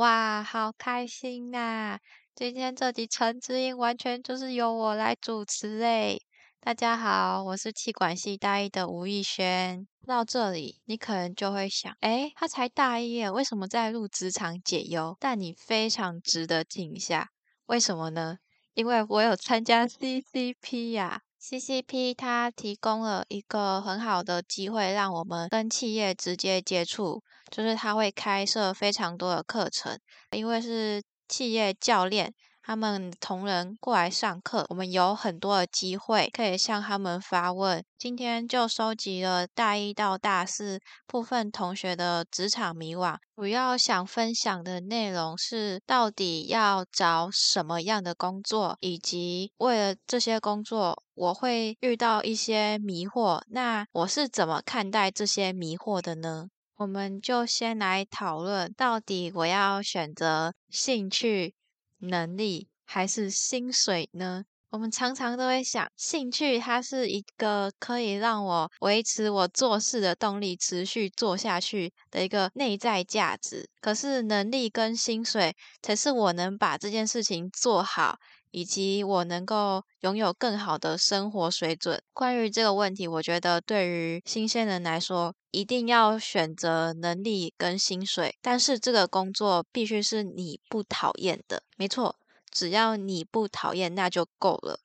哇，好开心呐！今天这集陈之音完全就是由我来主持诶。大家好，我是气管系大一的吴逸轩。到这里，你可能就会想，诶，他才大一，为什么在录职场解忧？但你非常值得听一下，为什么呢？因为我有参加 CCP 呀。CCP 它提供了一个很好的机会，让我们跟企业直接接触，就是它会开设非常多的课程，因为是企业教练。他们同仁过来上课，我们有很多的机会可以向他们发问。今天就收集了大一到大四部分同学的职场迷惘，主要想分享的内容是到底要找什么样的工作，以及为了这些工作我会遇到一些迷惑，那我是怎么看待这些迷惑的呢？我们就先来讨论，到底我要选择兴趣。能力还是薪水呢？我们常常都会想，兴趣它是一个可以让我维持我做事的动力，持续做下去的一个内在价值。可是能力跟薪水才是我能把这件事情做好，以及我能够拥有更好的生活水准。关于这个问题，我觉得对于新鲜人来说，一定要选择能力跟薪水，但是这个工作必须是你不讨厌的。没错，只要你不讨厌，那就够了。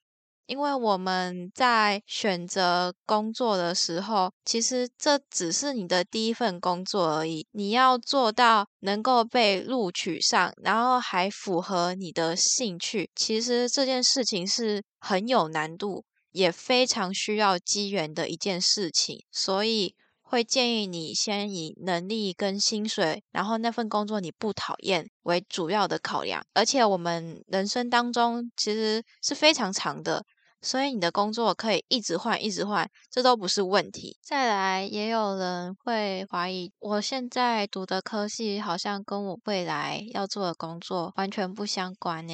因为我们在选择工作的时候，其实这只是你的第一份工作而已。你要做到能够被录取上，然后还符合你的兴趣，其实这件事情是很有难度，也非常需要机缘的一件事情。所以。会建议你先以能力跟薪水，然后那份工作你不讨厌为主要的考量。而且我们人生当中其实是非常长的，所以你的工作可以一直换，一直换，这都不是问题。再来，也有人会怀疑，我现在读的科系好像跟我未来要做的工作完全不相关呢。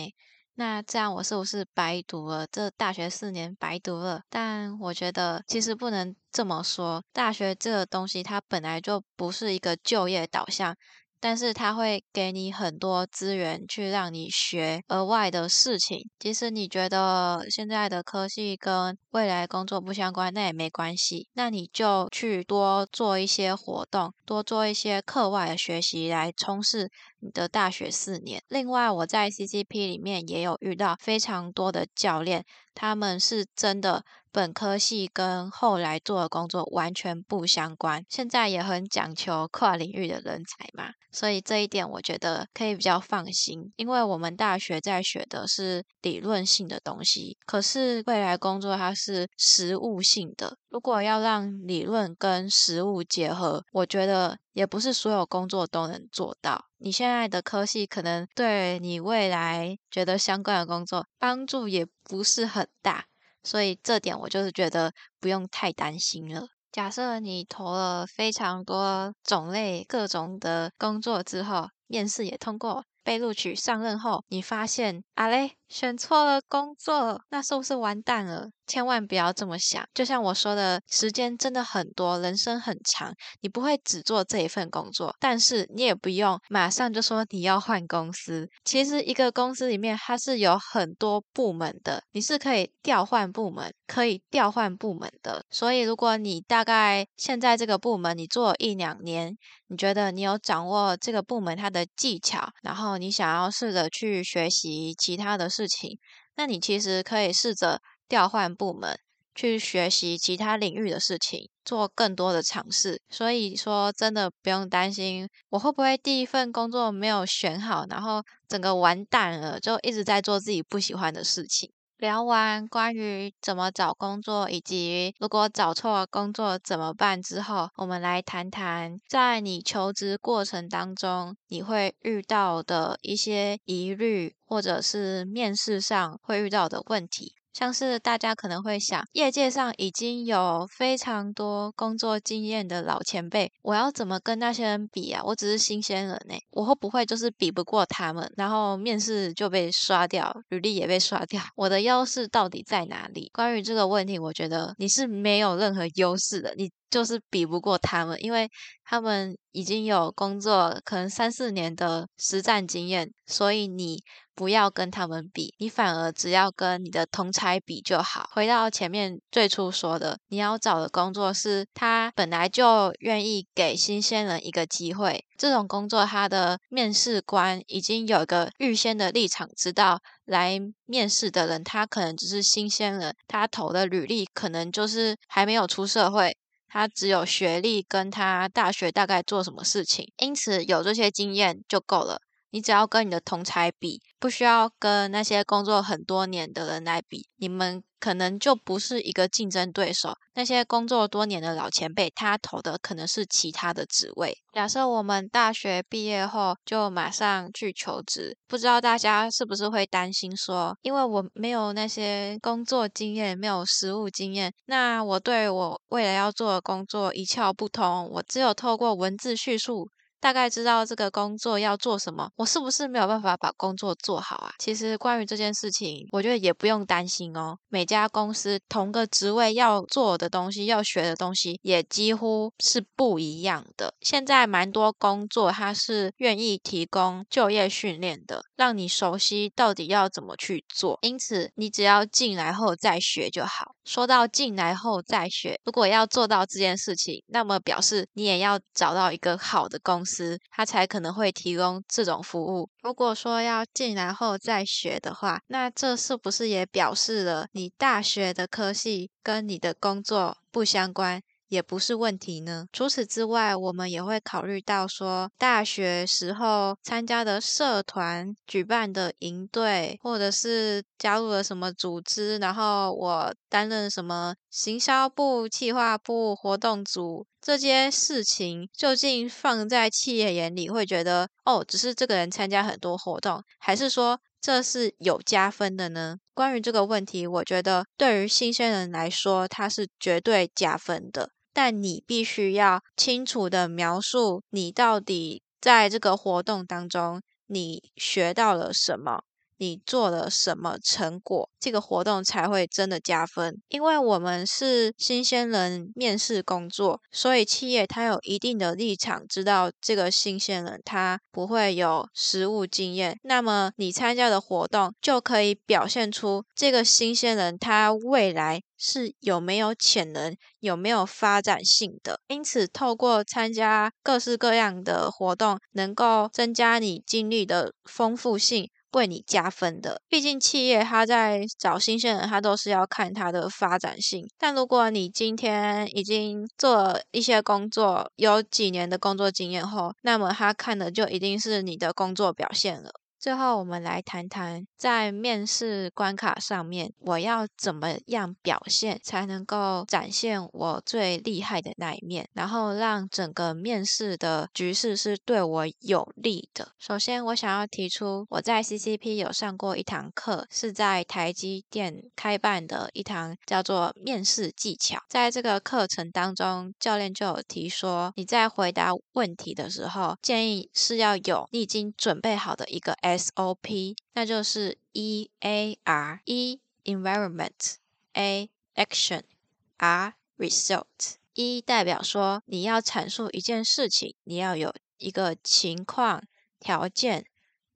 那这样我是不是白读了？这大学四年白读了？但我觉得其实不能这么说，大学这个东西它本来就不是一个就业导向。但是他会给你很多资源去让你学额外的事情，即使你觉得现在的科系跟未来工作不相关，那也没关系。那你就去多做一些活动，多做一些课外的学习，来充实你的大学四年。另外，我在 CCP 里面也有遇到非常多的教练，他们是真的。本科系跟后来做的工作完全不相关，现在也很讲求跨领域的人才嘛，所以这一点我觉得可以比较放心，因为我们大学在学的是理论性的东西，可是未来工作它是实务性的。如果要让理论跟实务结合，我觉得也不是所有工作都能做到。你现在的科系可能对你未来觉得相关的工作帮助也不是很大。所以这点我就是觉得不用太担心了。假设你投了非常多种类各种的工作之后，面试也通过，被录取上任后，你发现啊嘞选错了工作，那是不是完蛋了？千万不要这么想，就像我说的，时间真的很多，人生很长，你不会只做这一份工作，但是你也不用马上就说你要换公司。其实一个公司里面它是有很多部门的，你是可以调换部门，可以调换部门的。所以如果你大概现在这个部门你做一两年，你觉得你有掌握这个部门它的技巧，然后你想要试着去学习其他的事情，那你其实可以试着。调换部门去学习其他领域的事情，做更多的尝试。所以说，真的不用担心我会不会第一份工作没有选好，然后整个完蛋了，就一直在做自己不喜欢的事情。聊完关于怎么找工作，以及如果找错工作怎么办之后，我们来谈谈在你求职过程当中你会遇到的一些疑虑，或者是面试上会遇到的问题。像是大家可能会想，业界上已经有非常多工作经验的老前辈，我要怎么跟那些人比啊？我只是新鲜人呢，我会不会就是比不过他们，然后面试就被刷掉，履历也被刷掉？我的优势到底在哪里？关于这个问题，我觉得你是没有任何优势的，你就是比不过他们，因为他们已经有工作可能三四年的实战经验，所以你不要跟他们比，你反而只要跟你的同才比就好。回到前面最初说的，你要找的工作是他本来就愿意给新鲜人一个机会，这种工作他的面试官已经有一个预先的立场，知道来面试的人他可能只是新鲜人，他投的履历可能就是还没有出社会。他只有学历跟他大学大概做什么事情，因此有这些经验就够了。你只要跟你的同才比，不需要跟那些工作很多年的人来比，你们。可能就不是一个竞争对手。那些工作多年的老前辈，他投的可能是其他的职位。假设我们大学毕业后就马上去求职，不知道大家是不是会担心说，因为我没有那些工作经验，没有实务经验，那我对我未来要做的工作一窍不通，我只有透过文字叙述。大概知道这个工作要做什么，我是不是没有办法把工作做好啊？其实关于这件事情，我觉得也不用担心哦。每家公司同个职位要做的东西、要学的东西也几乎是不一样的。现在蛮多工作它是愿意提供就业训练的，让你熟悉到底要怎么去做。因此，你只要进来后再学就好。说到进来后再学，如果要做到这件事情，那么表示你也要找到一个好的公司，它才可能会提供这种服务。如果说要进来后再学的话，那这是不是也表示了你大学的科系跟你的工作不相关？也不是问题呢。除此之外，我们也会考虑到说，大学时候参加的社团举办的营队，或者是加入了什么组织，然后我担任什么行销部、企划部、活动组这些事情，究竟放在企业眼里会觉得哦，只是这个人参加很多活动，还是说这是有加分的呢？关于这个问题，我觉得对于新鲜人来说，它是绝对加分的。但你必须要清楚的描述你到底在这个活动当中你学到了什么。你做了什么成果，这个活动才会真的加分。因为我们是新鲜人面试工作，所以企业它有一定的立场，知道这个新鲜人他不会有实务经验。那么你参加的活动就可以表现出这个新鲜人他未来是有没有潜能、有没有发展性的。因此，透过参加各式各样的活动，能够增加你经历的丰富性。为你加分的，毕竟企业他在找新鲜人，他都是要看他的发展性。但如果你今天已经做了一些工作，有几年的工作经验后，那么他看的就一定是你的工作表现了。最后，我们来谈谈在面试关卡上面，我要怎么样表现才能够展现我最厉害的那一面，然后让整个面试的局势是对我有利的。首先，我想要提出，我在 CCP 有上过一堂课，是在台积电开办的一堂叫做面试技巧。在这个课程当中，教练就有提说，你在回答问题的时候，建议是要有你已经准备好的一个。SOP，那就是 E A R，E environment，A action，R result。E 代表说你要阐述一件事情，你要有一个情况、条件、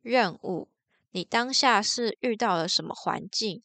任务，你当下是遇到了什么环境，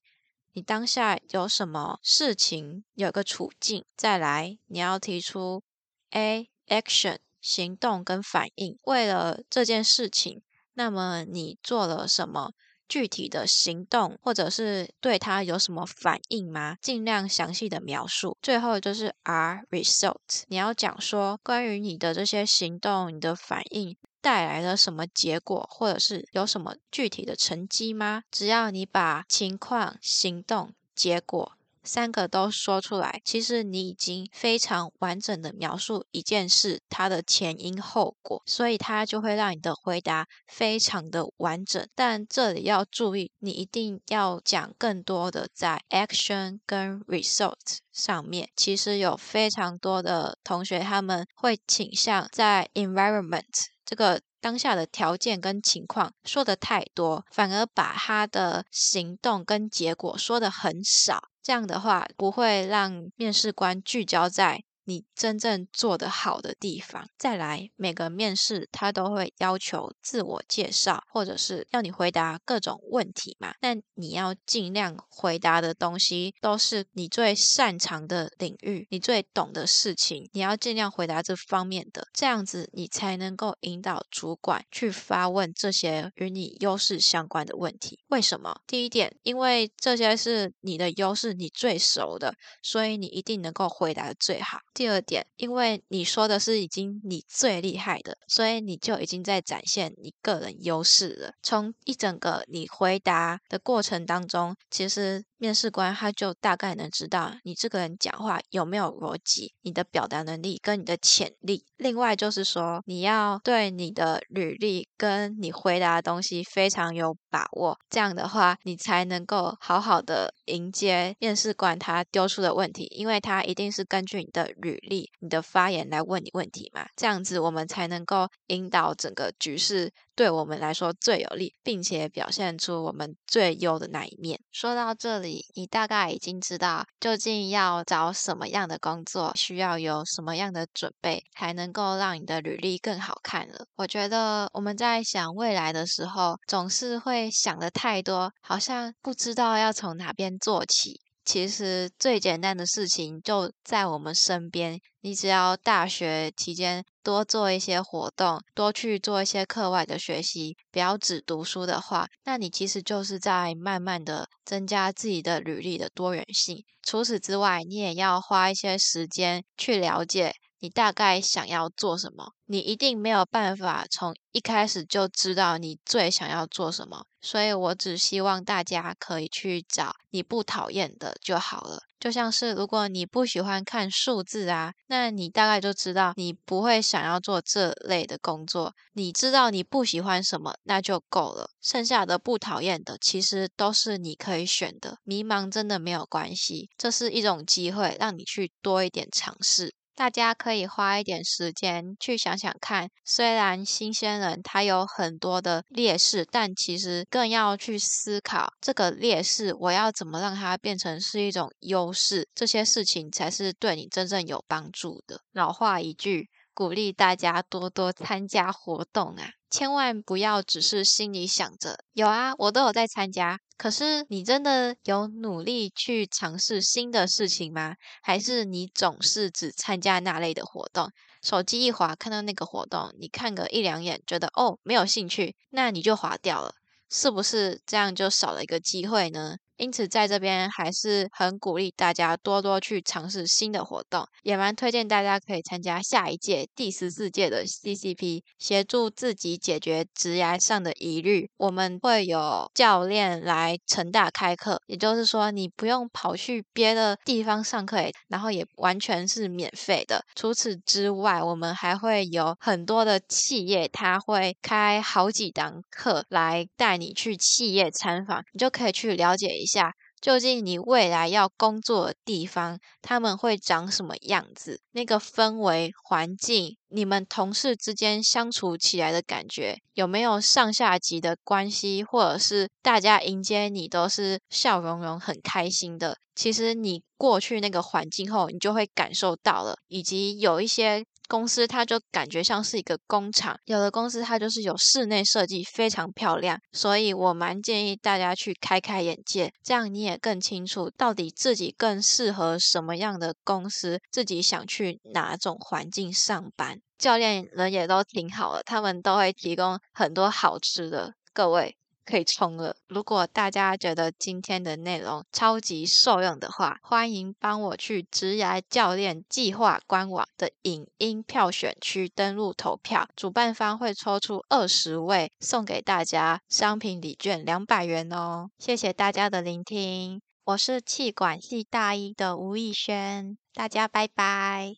你当下有什么事情，有个处境。再来，你要提出 A action，行动跟反应，为了这件事情。那么你做了什么具体的行动，或者是对他有什么反应吗？尽量详细的描述。最后就是 R result，你要讲说关于你的这些行动、你的反应带来了什么结果，或者是有什么具体的成绩吗？只要你把情况、行动、结果。三个都说出来，其实你已经非常完整的描述一件事它的前因后果，所以它就会让你的回答非常的完整。但这里要注意，你一定要讲更多的在 action 跟 result 上面。其实有非常多的同学他们会倾向在 environment 这个当下的条件跟情况说的太多，反而把他的行动跟结果说的很少。这样的话不会让面试官聚焦在你真正做得好的地方。再来，每个面试他都会要求自我介绍，或者是要你回答各种问题嘛。那你要尽量回答的东西都是你最擅长的领域，你最懂的事情，你要尽量回答这方面的，这样子你才能够引导主管去发问这些与你优势相关的问题。为什么？第一点，因为这些是你的优势，你最熟的，所以你一定能够回答的最好。第二点，因为你说的是已经你最厉害的，所以你就已经在展现你个人优势了。从一整个你回答的过程当中，其实。面试官他就大概能知道你这个人讲话有没有逻辑，你的表达能力跟你的潜力。另外就是说，你要对你的履历跟你回答的东西非常有把握，这样的话你才能够好好的迎接面试官他丢出的问题，因为他一定是根据你的履履历、你的发言来问你问题嘛。这样子我们才能够引导整个局势。对我们来说最有利，并且表现出我们最优的那一面。说到这里，你大概已经知道究竟要找什么样的工作，需要有什么样的准备，才能够让你的履历更好看了。我觉得我们在想未来的时候，总是会想的太多，好像不知道要从哪边做起。其实最简单的事情就在我们身边，你只要大学期间多做一些活动，多去做一些课外的学习，不要只读书的话，那你其实就是在慢慢的增加自己的履历的多元性。除此之外，你也要花一些时间去了解。你大概想要做什么？你一定没有办法从一开始就知道你最想要做什么，所以我只希望大家可以去找你不讨厌的就好了。就像是如果你不喜欢看数字啊，那你大概就知道你不会想要做这类的工作。你知道你不喜欢什么，那就够了。剩下的不讨厌的，其实都是你可以选的。迷茫真的没有关系，这是一种机会，让你去多一点尝试。大家可以花一点时间去想想看，虽然新鲜人他有很多的劣势，但其实更要去思考这个劣势，我要怎么让它变成是一种优势，这些事情才是对你真正有帮助的。老话一句。鼓励大家多多参加活动啊！千万不要只是心里想着有啊，我都有在参加。可是你真的有努力去尝试新的事情吗？还是你总是只参加那类的活动？手机一滑看到那个活动，你看个一两眼，觉得哦没有兴趣，那你就划掉了，是不是这样就少了一个机会呢？因此，在这边还是很鼓励大家多多去尝试新的活动，也蛮推荐大家可以参加下一届第十四届的 CCP，协助自己解决职涯上的疑虑。我们会有教练来成大开课，也就是说，你不用跑去别的地方上课，然后也完全是免费的。除此之外，我们还会有很多的企业，他会开好几堂课来带你去企业参访，你就可以去了解一。下，下究竟你未来要工作的地方，他们会长什么样子？那个氛围环境，你们同事之间相处起来的感觉，有没有上下级的关系，或者是大家迎接你都是笑容容、很开心的？其实你过去那个环境后，你就会感受到了，以及有一些。公司它就感觉像是一个工厂，有的公司它就是有室内设计非常漂亮，所以我蛮建议大家去开开眼界，这样你也更清楚到底自己更适合什么样的公司，自己想去哪种环境上班。教练人也都挺好的，他们都会提供很多好吃的，各位。可以冲了！如果大家觉得今天的内容超级受用的话，欢迎帮我去职涯教练计划官网的影音票选区登录投票，主办方会抽出二十位送给大家商品礼券两百元哦！谢谢大家的聆听，我是气管系大一的吴逸轩，大家拜拜。